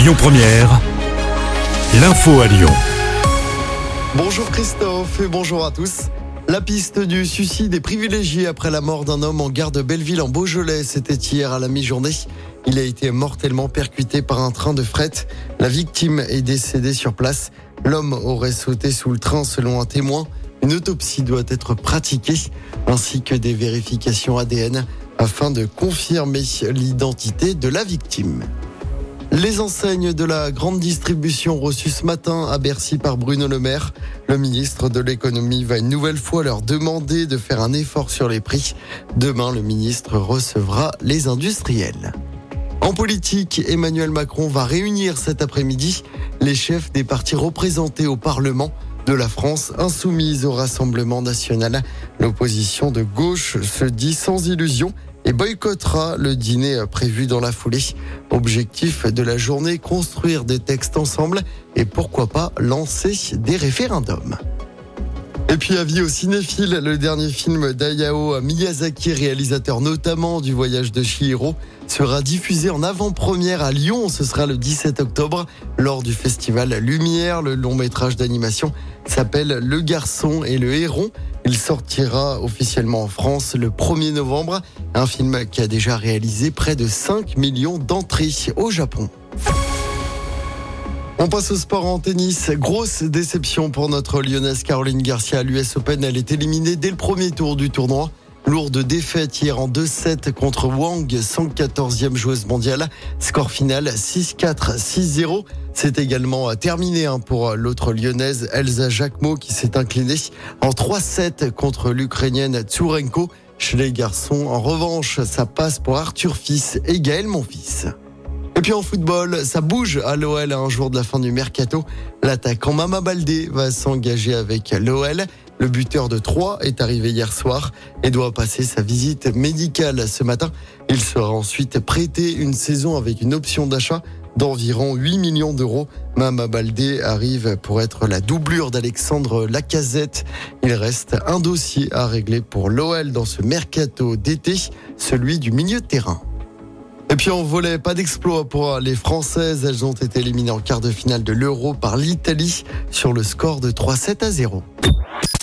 Lyon Première, l'info à Lyon. Bonjour Christophe et bonjour à tous. La piste du suicide est privilégiée après la mort d'un homme en gare de Belleville en Beaujolais. C'était hier à la mi-journée. Il a été mortellement percuté par un train de fret. La victime est décédée sur place. L'homme aurait sauté sous le train selon un témoin. Une autopsie doit être pratiquée ainsi que des vérifications ADN afin de confirmer l'identité de la victime. Les enseignes de la grande distribution reçues ce matin à Bercy par Bruno Le Maire. Le ministre de l'économie va une nouvelle fois leur demander de faire un effort sur les prix. Demain, le ministre recevra les industriels. En politique, Emmanuel Macron va réunir cet après-midi les chefs des partis représentés au Parlement de la France insoumise au Rassemblement national. L'opposition de gauche se dit sans illusion et boycottera le dîner prévu dans la foulée. Objectif de la journée, construire des textes ensemble et pourquoi pas lancer des référendums. Et puis avis aux cinéphiles, le dernier film d'Ayao Miyazaki, réalisateur notamment du voyage de Chihiro, sera diffusé en avant-première à Lyon. Ce sera le 17 octobre lors du festival Lumière. Le long métrage d'animation s'appelle Le garçon et le héron. Il sortira officiellement en France le 1er novembre. Un film qui a déjà réalisé près de 5 millions d'entrées au Japon. On passe au sport en tennis. Grosse déception pour notre lyonnaise Caroline Garcia à l'US Open. Elle est éliminée dès le premier tour du tournoi. Lourde défaite hier en 2-7 contre Wang, 114e joueuse mondiale. Score final 6-4, 6-0. C'est également terminé hein, pour l'autre lyonnaise Elsa Jacquemot qui s'est inclinée en 3-7 contre l'Ukrainienne Tsurenko. Chez les garçons, en revanche, ça passe pour Arthur Fils et Gaël Monfils. Et puis en football, ça bouge à l'OL à un jour de la fin du mercato. L'attaquant Mama Baldé va s'engager avec l'OL. Le buteur de Troyes est arrivé hier soir et doit passer sa visite médicale ce matin. Il sera ensuite prêté une saison avec une option d'achat d'environ 8 millions d'euros. Mama Baldé arrive pour être la doublure d'Alexandre Lacazette. Il reste un dossier à régler pour l'OL dans ce mercato d'été, celui du milieu de terrain. Et puis on volait pas d'exploit pour les Françaises. Elles ont été éliminées en quart de finale de l'Euro par l'Italie sur le score de 3-7 à 0.